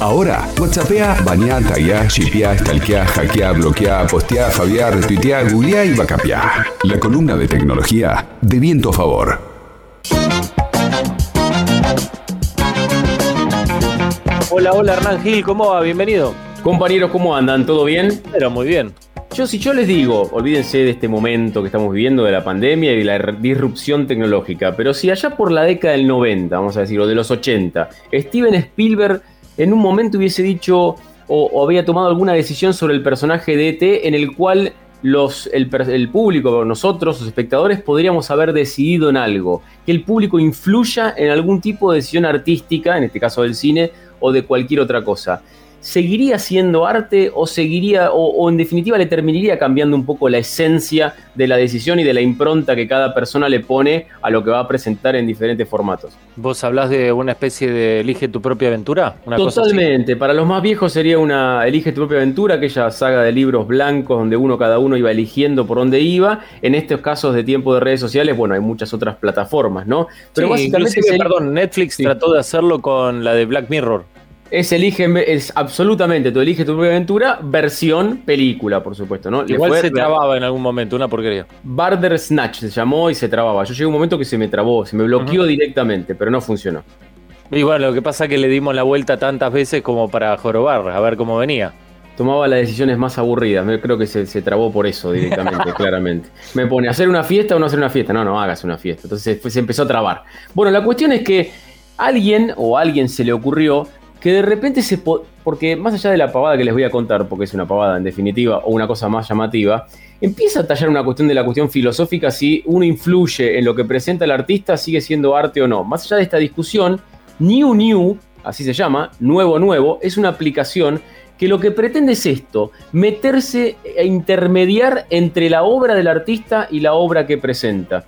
Ahora, WhatsAppea, bañá, tagueá, shipeá, stalkeá, hackeá, bloqueá, posteá, fabiá, retuiteá, googleá y bacapeá. La columna de tecnología de viento a favor. Hola, hola Hernán Gil, ¿cómo va? Bienvenido. Compañeros, ¿cómo andan? ¿Todo bien? Pero muy bien. Yo, si yo les digo, olvídense de este momento que estamos viviendo de la pandemia y de la disrupción tecnológica, pero si allá por la década del 90, vamos a decir, o de los 80, Steven Spielberg en un momento hubiese dicho o, había tomado alguna decisión sobre el personaje de ET en el cual los, el, el, público, nosotros, los espectadores, podríamos haber decidido en algo. Que el público influya en algún tipo de decisión artística, en este caso del cine, o de cualquier otra cosa. ¿Seguiría siendo arte o seguiría, o, en definitiva le terminaría cambiando un poco la esencia de la decisión y de la impronta que cada persona le pone a lo que va a presentar en diferentes formatos? ¿Vos hablás de una especie de elige tu propia aventura? Totalmente, para los más viejos sería una elige tu propia aventura, aquella saga de libros blancos donde uno cada uno iba eligiendo por dónde iba. En estos casos de tiempo de redes sociales, bueno, hay muchas otras plataformas, ¿no? Pero básicamente, perdón, Netflix trató de hacerlo con la de Black Mirror. Es elige, es absolutamente, tú eliges tu propia aventura, versión película, por supuesto, ¿no? Igual se trababa en algún momento, una porquería. Barder Snatch se llamó y se trababa. Yo llegué a un momento que se me trabó, se me bloqueó directamente, pero no funcionó. Y bueno, lo que pasa es que le dimos la vuelta tantas veces como para jorobar, a ver cómo venía. Tomaba las decisiones más aburridas, creo que se, se trabó por eso directamente, claramente. Me pone, ¿hacer una fiesta o no hacer una fiesta? No, no hagas una fiesta. Entonces se empezó a trabar. Bueno, la cuestión es que alguien o a alguien se le ocurrió que de repente se... porque más allá de la pavada que les voy a contar, porque es una pavada en definitiva, o una cosa más llamativa, empieza a tallar una cuestión de la cuestión filosófica si uno influye en lo que presenta el artista, sigue siendo arte o no. Más allá de esta discusión, New New, así se llama, Nuevo Nuevo, es una aplicación que lo que pretende es esto, meterse e intermediar entre la obra del artista y la obra que presenta.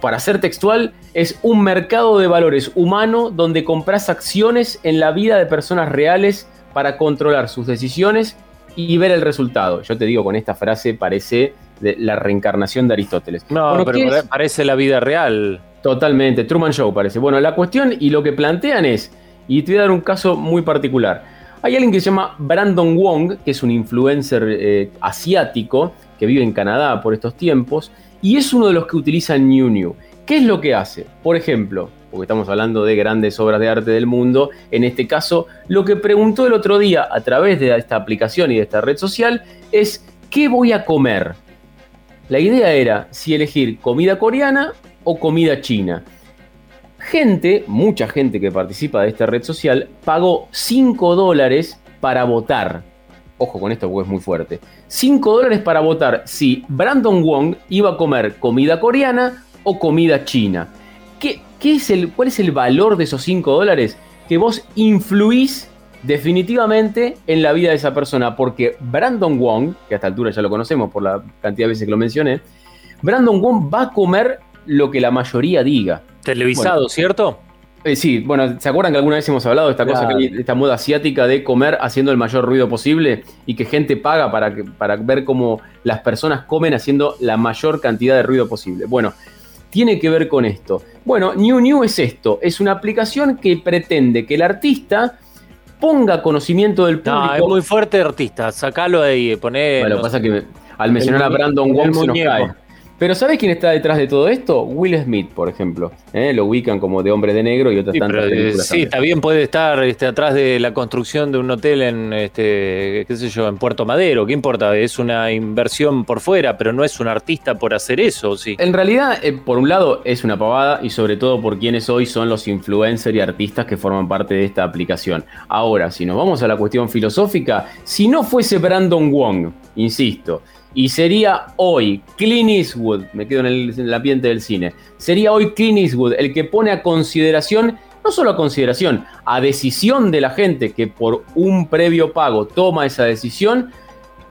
Para ser textual, es un mercado de valores humano donde compras acciones en la vida de personas reales para controlar sus decisiones y ver el resultado. Yo te digo, con esta frase parece la reencarnación de Aristóteles. No, pero parece la vida real. Totalmente, Truman Show parece. Bueno, la cuestión y lo que plantean es, y te voy a dar un caso muy particular. Hay alguien que se llama Brandon Wong, que es un influencer eh, asiático que vive en Canadá por estos tiempos, y es uno de los que utiliza New New. ¿Qué es lo que hace? Por ejemplo, porque estamos hablando de grandes obras de arte del mundo, en este caso, lo que preguntó el otro día a través de esta aplicación y de esta red social es, ¿qué voy a comer? La idea era si elegir comida coreana o comida china. Gente, mucha gente que participa de esta red social, pagó 5 dólares para votar ojo con esto porque es muy fuerte, 5 dólares para votar si Brandon Wong iba a comer comida coreana o comida china. ¿Qué, qué es el, ¿Cuál es el valor de esos 5 dólares? Que vos influís definitivamente en la vida de esa persona, porque Brandon Wong, que a esta altura ya lo conocemos por la cantidad de veces que lo mencioné, Brandon Wong va a comer lo que la mayoría diga. Televisado, ¿cierto? Eh, sí, bueno, ¿se acuerdan que alguna vez hemos hablado de esta cosa, esta moda asiática de comer haciendo el mayor ruido posible y que gente paga para, para ver cómo las personas comen haciendo la mayor cantidad de ruido posible? Bueno, tiene que ver con esto. Bueno, New New es esto, es una aplicación que pretende que el artista ponga conocimiento del público. No, es muy fuerte artista, sacalo ahí, poné... Bueno, lo que pasa que al mencionar a Brandon Wong se nos cae. Pero ¿sabes quién está detrás de todo esto? Will Smith, por ejemplo. ¿eh? Lo ubican como de hombre de negro y otras tantas películas. Sí, también puede estar este, atrás de la construcción de un hotel en, este, qué sé yo, en Puerto Madero. ¿Qué importa? Es una inversión por fuera, pero no es un artista por hacer eso, ¿sí? En realidad, eh, por un lado, es una pavada y sobre todo por quienes hoy son los influencers y artistas que forman parte de esta aplicación. Ahora, si nos vamos a la cuestión filosófica, si no fuese Brandon Wong, insisto, y sería hoy Clint Eastwood, me quedo en el, ambiente del cine, sería hoy Clint Eastwood el que pone a consideración, no solo a consideración, a decisión de la gente que por un previo pago toma esa decisión,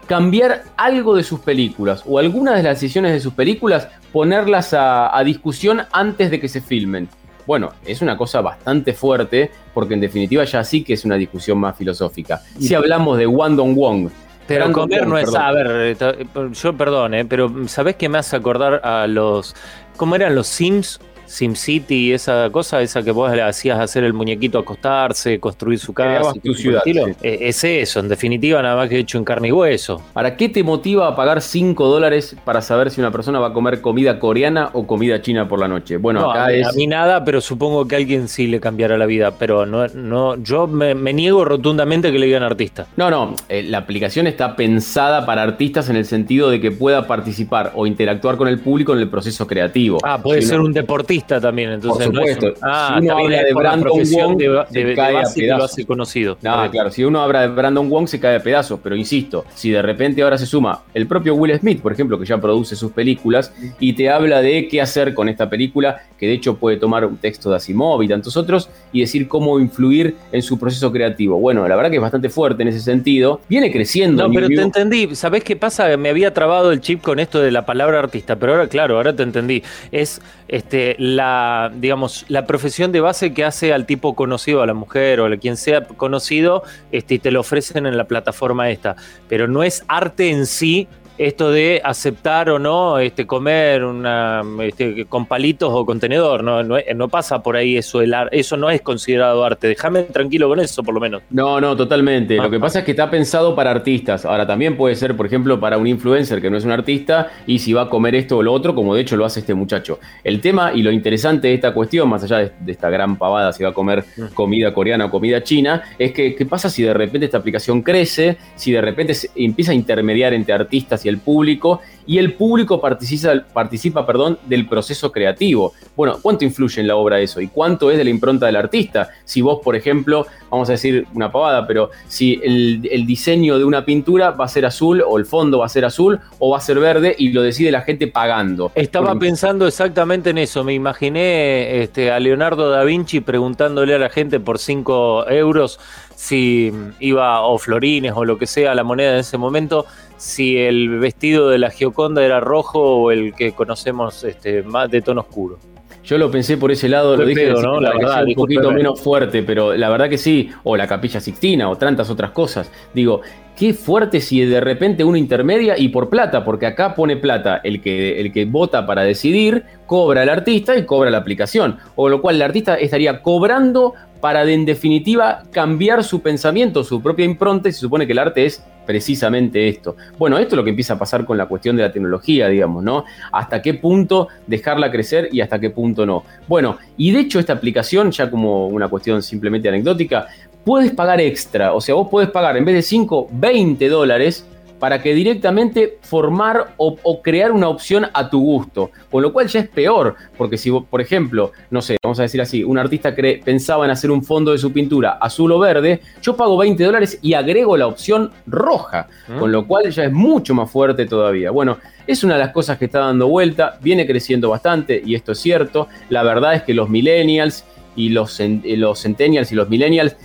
cambiar algo de sus películas o algunas de las decisiones de sus películas, ponerlas a, a discusión antes de que se filmen. Bueno, es una cosa bastante fuerte porque en definitiva ya sí que es una discusión más filosófica. Si hablamos de Wandong Wong, pero comer no es. A ver, eh, eh, yo perdón, eh, pero ¿sabés qué me hace acordar a los. ¿Cómo eran los Sims? SimCity y esa cosa, esa que vos le hacías hacer el muñequito acostarse, construir su casa. tu ciudad. Es eso, en definitiva, nada más que hecho en carne y hueso. ¿Para qué te motiva a pagar 5 dólares para saber si una persona va a comer comida coreana o comida china por la noche? Bueno, acá a, es... a mí nada, pero supongo que a alguien sí le cambiará la vida. Pero no, no, yo me, niego rotundamente que le digan artista. No, no, eh, la aplicación está pensada para artistas en el sentido de que pueda participar o interactuar con el público en el proceso creativo. Ah, puede ser un deportista también, entonces. Por supuesto. ah, si uno habla de Brandon Wong, se cae a pedazos. Lo conocido. No, claro, si uno habla de Brandon Wong, se cae a pedazos, pero insisto, si de repente ahora se suma el propio Will Smith, por ejemplo, que ya produce sus películas, y te habla de qué hacer con esta película, que de hecho puede tomar un texto de Asimov y tantos otros, y decir cómo influir en su proceso creativo. Bueno, la verdad que es bastante fuerte en ese sentido. Viene creciendo. No, pero te entendí. ¿Sabés qué pasa? Me había trabado el chip con esto de la palabra artista, pero ahora, claro, ahora te entendí. Es este, la, digamos, la profesión de base que hace al tipo conocido, a la mujer o a quien sea conocido, este, y te lo ofrecen en la plataforma esta. Pero no es arte en sí esto de aceptar o no este, comer una, este, con palitos o contenedor. No, no, pasa por ahí eso. El eso no es considerado arte. Déjame tranquilo con eso, por lo menos. No, no, totalmente. lo que pasa es que está pensado para artistas. Ahora, también puede ser, por ejemplo, para un influencer que no es un artista y si va a comer esto o lo otro, como de hecho lo hace este muchacho. El tema y lo interesante de esta cuestión, más allá de, esta gran pavada, si va a comer mm. comida coreana o comida china, es que qué pasa si de repente esta aplicación crece, si de repente empieza a intermediar entre artistas y el público y el público participa, participa perdón, del proceso creativo. Bueno, ¿cuánto influye en la obra eso? ¿Y cuánto es de la impronta del artista? Si vos, por ejemplo, vamos a decir una pavada, pero si el, diseño de una pintura va a ser azul o el fondo va a ser azul o va a ser verde y lo decide la gente pagando. Estaba pensando exactamente en eso. Me imaginé este, a Leonardo da Vinci preguntándole a la gente por 5 euros si iba o florines o lo que sea la moneda en ese momento si el vestido de la Gioconda era rojo o el que conocemos este, más de tono oscuro. Yo lo pensé por ese lado, lo dije ¿no? la verdad, un poquito menos fuerte, pero la verdad que sí, o la Capilla Sixtina o tantas otras cosas. Digo, qué fuerte si de repente uno intermedia y por plata, porque acá pone plata el que, el que vota para decidir, cobra el artista y cobra la aplicación. O lo cual el artista estaría cobrando para en definitiva cambiar su pensamiento, su propia impronta, y se supone que el arte es precisamente esto. Bueno, esto es lo que empieza a pasar con la cuestión de la tecnología, digamos, ¿no? Hasta qué punto dejarla crecer y hasta qué punto no. Bueno, y de hecho esta aplicación, ya como una cuestión simplemente anecdótica, puedes pagar extra, o sea, vos podés pagar en vez de 5, 20 dólares para que directamente formar o, crear una opción a tu gusto. Con lo cual ya es peor, porque si, por ejemplo, no sé, vamos a decir así, un artista pensaba en hacer un fondo de su pintura azul o verde, yo pago 20 dólares y agrego la opción roja, mm. con lo cual ya es mucho más fuerte todavía. Bueno, es una de las cosas que está dando vuelta, viene creciendo bastante y esto es cierto. La verdad es que los millennials y los, los centennials y los millennials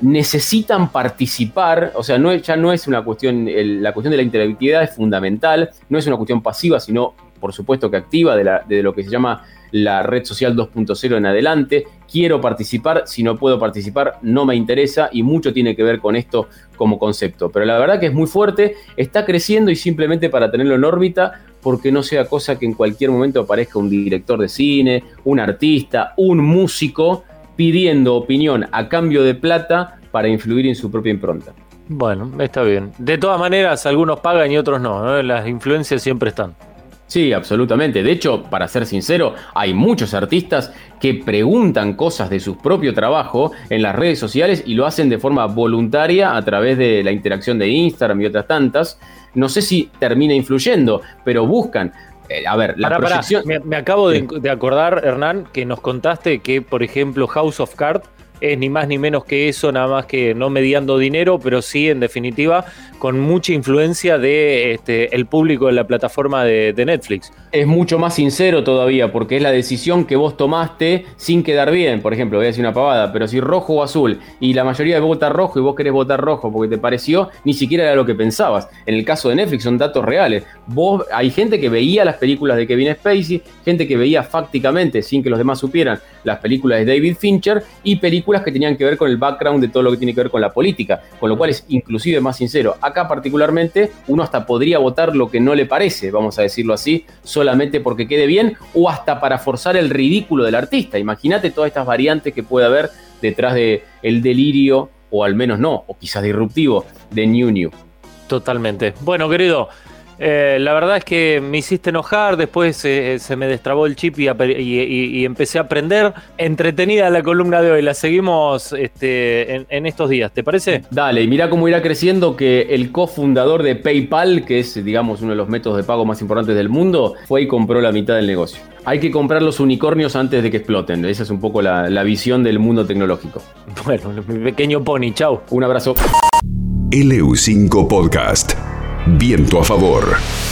necesitan participar, o sea, no, ya no es una cuestión, la cuestión de la interactividad es fundamental, no es una cuestión pasiva, sino por supuesto que activa de, la, de lo que se llama la red social 2.0 en adelante. Quiero participar, si no puedo participar no me interesa y mucho tiene que ver con esto como concepto. Pero la verdad que es muy fuerte, está creciendo y simplemente para tenerlo en órbita, porque no sea cosa que en cualquier momento aparezca un director de cine, un artista, un músico pidiendo opinión a cambio de plata para influir en su propia impronta. Bueno, está bien. De todas maneras, algunos pagan y otros no. Las influencias siempre están. Sí, absolutamente. De hecho, para ser sincero, hay muchos artistas que preguntan cosas de su propio trabajo en las redes sociales y lo hacen de forma voluntaria a través de la interacción de Instagram y otras tantas. No sé si termina influyendo, pero buscan eh, a ver, la proyección... Me, acabo de, de, acordar, Hernán, que nos contaste que, por ejemplo, House of Cards es ni más ni menos que eso, nada más que no mediando dinero, pero sí, en definitiva, con mucha influencia de este, público de la plataforma de, Netflix. Es mucho más sincero todavía, porque es la decisión que vos tomaste sin quedar bien. Por ejemplo, voy a decir una pavada, pero si rojo o azul, y la mayoría de vota rojo y vos querés votar rojo porque te pareció, ni siquiera era lo que pensabas. En el caso de Netflix son datos reales. Vos, hay gente que veía las películas de Kevin Spacey, gente que veía fácticamente, sin que los demás supieran, las películas de David Fincher y películas que tenían que ver con el background de todo lo que tiene que ver con la política, con lo cual es inclusive más sincero. Acá particularmente uno hasta podría votar lo que no le parece, vamos a decirlo así, solamente porque quede bien o hasta para forzar el ridículo del artista. Imagínate todas estas variantes que puede haber detrás de el delirio o al menos no, o quizás disruptivo de New New. Totalmente. Bueno, querido, eh, la verdad es que me hiciste enojar, después eh, se me destrabó el chip y, empecé a aprender. Entretenida la columna de hoy, la seguimos este, en, estos días, ¿te parece? Dale, y mira cómo irá creciendo que el cofundador de PayPal, que es digamos uno de los métodos de pago más importantes del mundo, fue y compró la mitad del negocio. Hay que comprar los unicornios antes de que exploten, esa es un poco la, la visión del mundo tecnológico. Bueno, mi pequeño pony, chao. Un abrazo. LU5 Podcast. Viento a favor.